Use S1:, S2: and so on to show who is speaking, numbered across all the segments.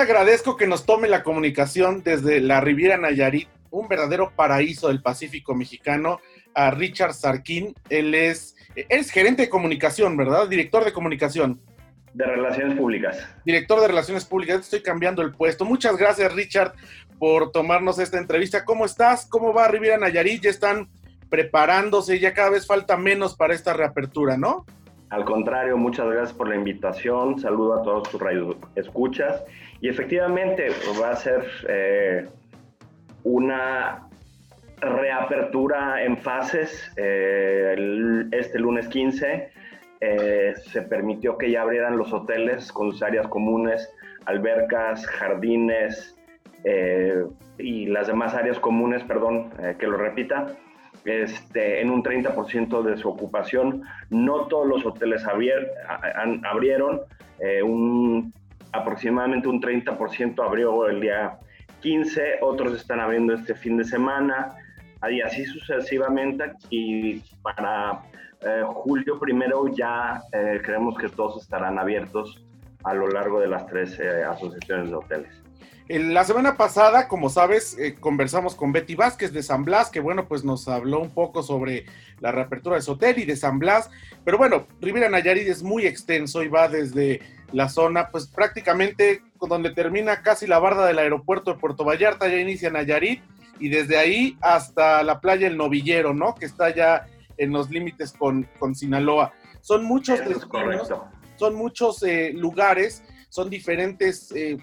S1: Le agradezco que nos tome la comunicación desde la Riviera Nayarit, un verdadero paraíso del Pacífico mexicano, a Richard Sarkin. Él es, es gerente de comunicación, ¿verdad? Director de comunicación.
S2: De Relaciones Públicas.
S1: Director de Relaciones Públicas. Estoy cambiando el puesto. Muchas gracias, Richard, por tomarnos esta entrevista. ¿Cómo estás? ¿Cómo va Riviera Nayarit? Ya están preparándose, ya cada vez falta menos para esta reapertura, ¿no?
S2: Al contrario, muchas gracias por la invitación. Saludo a todos tus escuchas. Y efectivamente va a ser eh, una reapertura en fases. Eh, este lunes 15 eh, se permitió que ya abrieran los hoteles con sus áreas comunes, albercas, jardines y las demás áreas comunes, perdón, que lo repita este, en un 30% de su ocupación. No todos los hoteles abrieron, eh, un, aproximadamente un 30% abrió el día 15, otros están abriendo este fin de semana, y así sucesivamente. Y para eh, julio primero ya eh, creemos que todos estarán abiertos a lo largo de las tres asociaciones de hoteles.
S1: La semana pasada, como sabes, eh, conversamos con Betty Vázquez de San Blas, que bueno, pues nos habló un poco sobre la reapertura de Sotel y de San Blas. Pero bueno, Rivera Nayarit es muy extenso y va desde la zona, pues prácticamente donde termina casi la barda del aeropuerto de Puerto Vallarta, ya inicia Nayarit, y desde ahí hasta la playa El Novillero, ¿no? Que está ya en los límites con, con Sinaloa. Son muchos son muchos eh, lugares, son diferentes eh,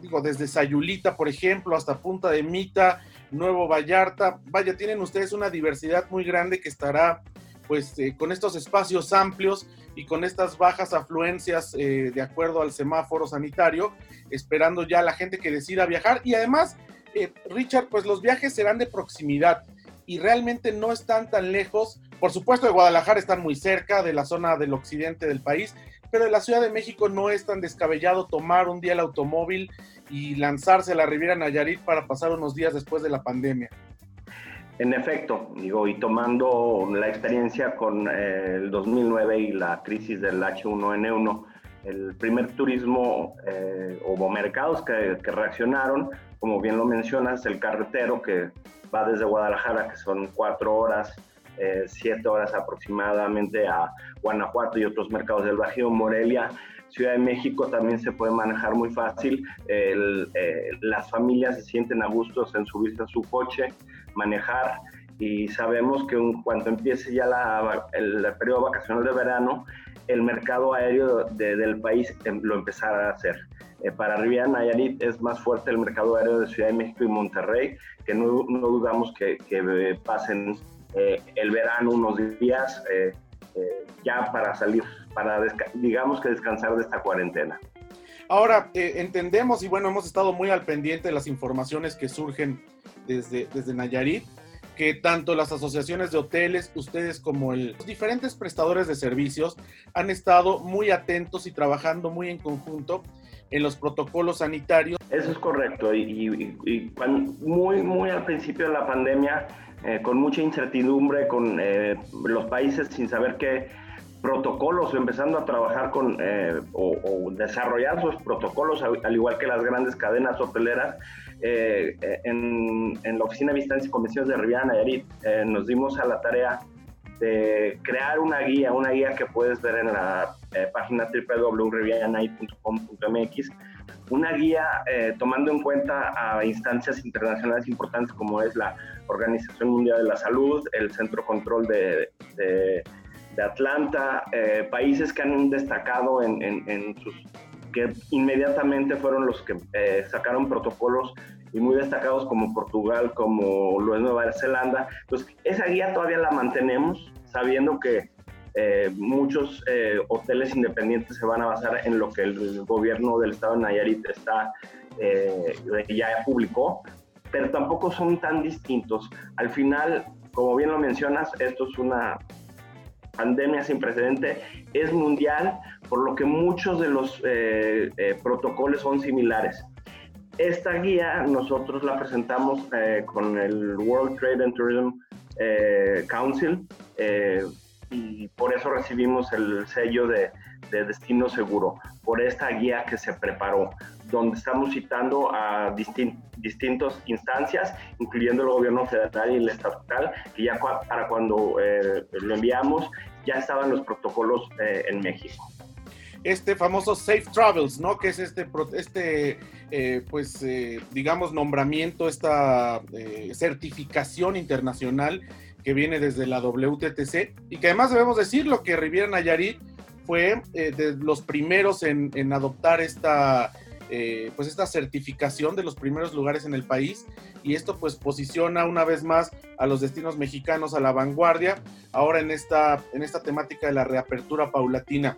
S1: digo, desde Sayulita, por ejemplo, hasta Punta de Mita, Nuevo Vallarta. Vaya, tienen ustedes una diversidad muy grande que estará, pues, eh, con estos espacios amplios y con estas bajas afluencias eh, de acuerdo al semáforo sanitario, esperando ya la gente que decida viajar. Y además, eh, Richard, pues los viajes serán de proximidad y realmente no están tan lejos. Por supuesto, de Guadalajara están muy cerca de la zona del occidente del país, pero en la Ciudad de México no es tan descabellado tomar un día el automóvil y lanzarse a la Riviera Nayarit para pasar unos días después de la pandemia.
S2: En efecto, digo, y tomando la experiencia con eh, el 2009 y la crisis del H1N1, el primer turismo eh, o mercados que, que, reaccionaron, como bien lo mencionas, el carretero que va desde Guadalajara, que son cuatro horas, eh, siete horas aproximadamente a Guanajuato y otros mercados del Bajío, Morelia, Ciudad de México también se puede manejar muy fácil. Eh, las familias se sienten a gusto en subirse a su coche, manejar y sabemos que en cuanto empiece ya la, el, periodo vacacional de verano, el mercado aéreo del país em, lo empezará a hacer. Eh, para Riviera Nayarit es más fuerte el mercado aéreo de Ciudad de México y Monterrey, que no, no dudamos que, que pasen eh, el verano unos días eh, eh, ya para salir, para digamos que descansar de esta cuarentena.
S1: Ahora, entendemos y bueno, hemos estado muy al pendiente de las informaciones que surgen desde, desde Nayarit, que tanto las asociaciones de hoteles, ustedes como los diferentes prestadores de servicios han estado muy atentos y trabajando muy en conjunto en los protocolos sanitarios.
S2: Eso es correcto y, muy, muy al principio de la pandemia eh, con mucha incertidumbre, con eh, los países sin saber qué protocolos, empezando a trabajar con eh, o, desarrollar sus protocolos, al, igual que las grandes cadenas hoteleras. En, en, la Oficina de Visitantes y Convenciones de Riviera Nayarit nos dimos a la tarea de crear una guía, una guía que puedes ver en la página www.riviaranait.com.mx una guía eh, tomando en cuenta a instancias internacionales importantes como es la Organización Mundial de la Salud, el Centro Control de, de, Atlanta, eh, países que han destacado en, sus que inmediatamente fueron los que eh, sacaron protocolos y muy destacados como Portugal, como lo es Nueva Zelanda. Pues esa guía todavía la mantenemos, sabiendo que eh, muchos eh, hoteles independientes se van a basar en lo que el gobierno del estado de Nayarit está, eh, ya publicó, pero tampoco son tan distintos. Al final, como bien lo mencionas, esto es una pandemia sin precedente, es mundial, por lo que muchos de los protocolos son similares. Esta guía nosotros la presentamos con el World Trade and Tourism Council y por eso recibimos el sello de, Destino Seguro, por esta guía que se preparó, donde estamos citando a distintas instancias, incluyendo el gobierno federal y el estatal, que ya para cuando eh, lo enviamos ya estaban los protocolos eh, en México
S1: este famoso Safe Travels, ¿no? Que es este, este eh, pues, digamos, nombramiento, esta certificación internacional que viene desde la WTTC y que además debemos decirlo que Riviera Nayarit fue eh, de los primeros en, adoptar esta, eh, pues esta certificación de los primeros lugares en el país y esto pues posiciona una vez más a los destinos mexicanos a la vanguardia ahora en esta, en esta temática de la reapertura paulatina.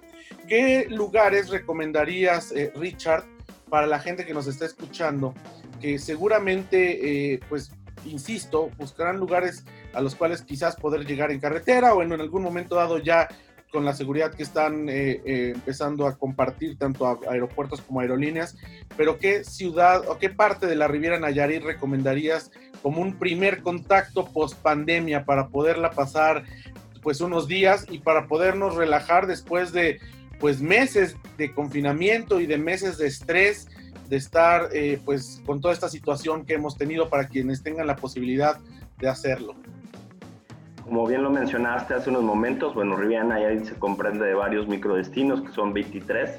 S1: ¿Qué lugares recomendarías, eh, Richard, para la gente que nos está escuchando? Que seguramente pues insisto, buscarán lugares a los cuales quizás poder llegar en carretera o en, algún momento dado ya con la seguridad que están eh, eh, empezando a compartir tanto a aeropuertos como aerolíneas, pero ¿qué ciudad o qué parte de la Riviera Nayarit recomendarías como un primer contacto post pandemia para poderla pasar pues unos días y para podernos relajar después de pues meses de confinamiento y de meses de estrés de estar eh, pues con toda esta situación que hemos tenido para quienes tengan la posibilidad de hacerlo.
S2: Como bien lo mencionaste hace unos momentos, bueno, Riviera Nayarit se comprende de varios microdestinos, que son 23,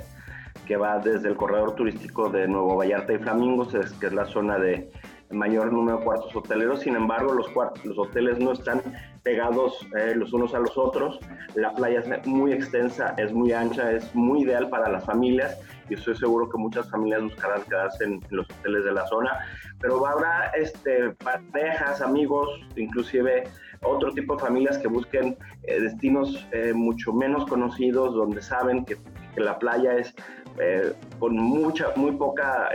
S2: que va desde el corredor turístico de Nuevo Vallarta y Flamingos, que es la zona de mayor número de cuartos hoteleros, sin embargo los, cuartos, los hoteles no están pegados eh, los unos a los otros, la playa es muy extensa, es muy ancha, es muy ideal para las familias y estoy seguro que muchas familias buscarán quedarse en, los hoteles de la zona, pero habrá este, parejas, amigos, inclusive otro tipo de familias que busquen eh, destinos eh, mucho menos conocidos, donde saben que, que la playa es con mucha, muy poca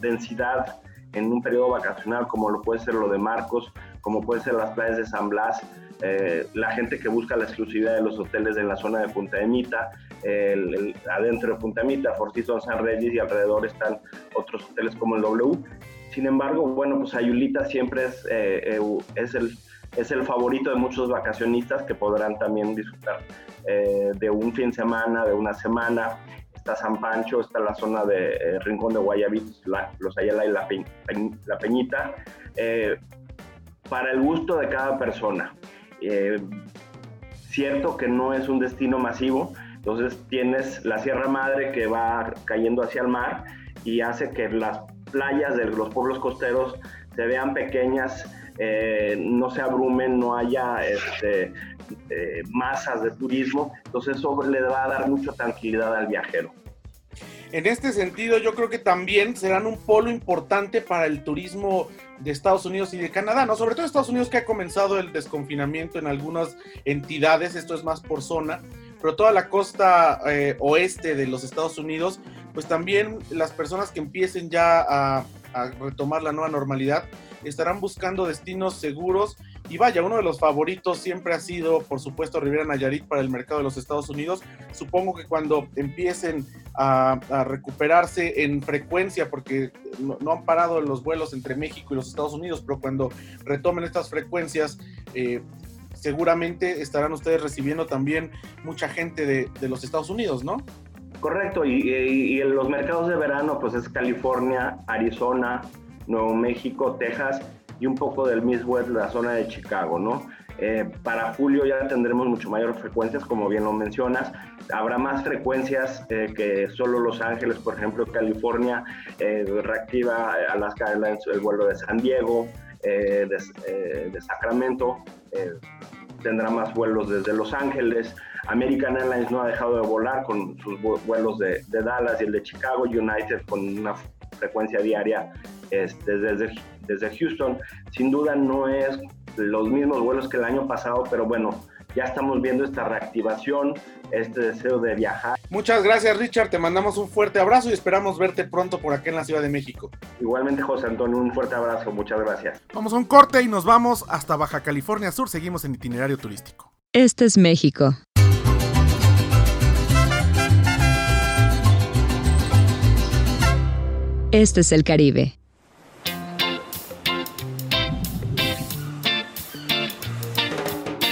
S2: densidad en un periodo vacacional, como lo puede ser lo de Marcos, como puede ser las playas de San Blas, eh, la gente que busca la exclusividad de los hoteles en la zona de Punta de Mita, adentro de Punta de Mita, Fortito San Reyes y alrededor están otros hoteles como el W. Sin embargo, bueno, pues Ayulita siempre es, eh, eh, es, el, es el favorito de muchos vacacionistas que podrán también disfrutar de un fin de semana, de una semana está San Pancho, está la zona de Rincón de Guayabitos, Los Ayala y La, la Peñita, para el gusto de cada persona. Eh, cierto que no es un destino masivo, entonces tienes la Sierra Madre que va cayendo hacia el mar y hace que las playas de los pueblos costeros se vean pequeñas, no se abrumen, no haya este, masas de turismo, entonces eso le va a dar mucha tranquilidad al viajero.
S1: En este sentido, yo creo que también serán un polo importante para el turismo de Estados Unidos y de Canadá, ¿no? Sobre todo Estados Unidos que ha comenzado el desconfinamiento en algunas entidades, esto es más por zona, pero toda la costa eh, oeste de los Estados Unidos, pues también las personas que empiecen ya a, a retomar la nueva normalidad estarán buscando destinos seguros y vaya, uno de los favoritos siempre ha sido, por supuesto, Riviera Nayarit para el mercado de los Estados Unidos. Supongo que cuando empiecen a, recuperarse en frecuencia, porque no, han parado los vuelos entre México y los Estados Unidos, pero cuando retomen estas frecuencias, eh, seguramente estarán ustedes recibiendo también mucha gente de, los Estados Unidos, ¿no?
S2: Correcto, y, y, en los mercados de verano, pues es California, Arizona, Nuevo México, Texas y un poco del Midwest, la zona de Chicago, ¿no? Eh, para julio ya tendremos mucho mayor frecuencias, como bien lo mencionas. Habrá más frecuencias eh, que solo Los Ángeles, por ejemplo, California, eh, reactiva Alaska Airlines el vuelo de San Diego, de, de, Sacramento, tendrá más vuelos desde Los Ángeles. American Airlines no ha dejado de volar con sus vuelos de, de Dallas y el de Chicago, United con una frecuencia diaria este, desde, desde Houston. Sin duda no es los mismos vuelos que el año pasado, pero bueno, ya estamos viendo esta reactivación, este deseo de viajar.
S1: Muchas gracias Richard, te mandamos un fuerte abrazo y esperamos verte pronto por acá en la Ciudad de México.
S2: Igualmente José Antonio, un fuerte abrazo, muchas gracias.
S1: Vamos a un corte y nos vamos hasta Baja California Sur, seguimos en itinerario turístico.
S3: Este es México. Este es el Caribe.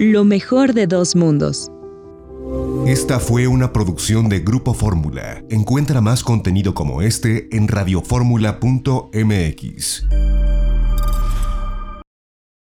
S3: lo mejor de dos mundos.
S4: Esta fue una producción de Grupo Fórmula. Encuentra más contenido como este en radioformula.mx.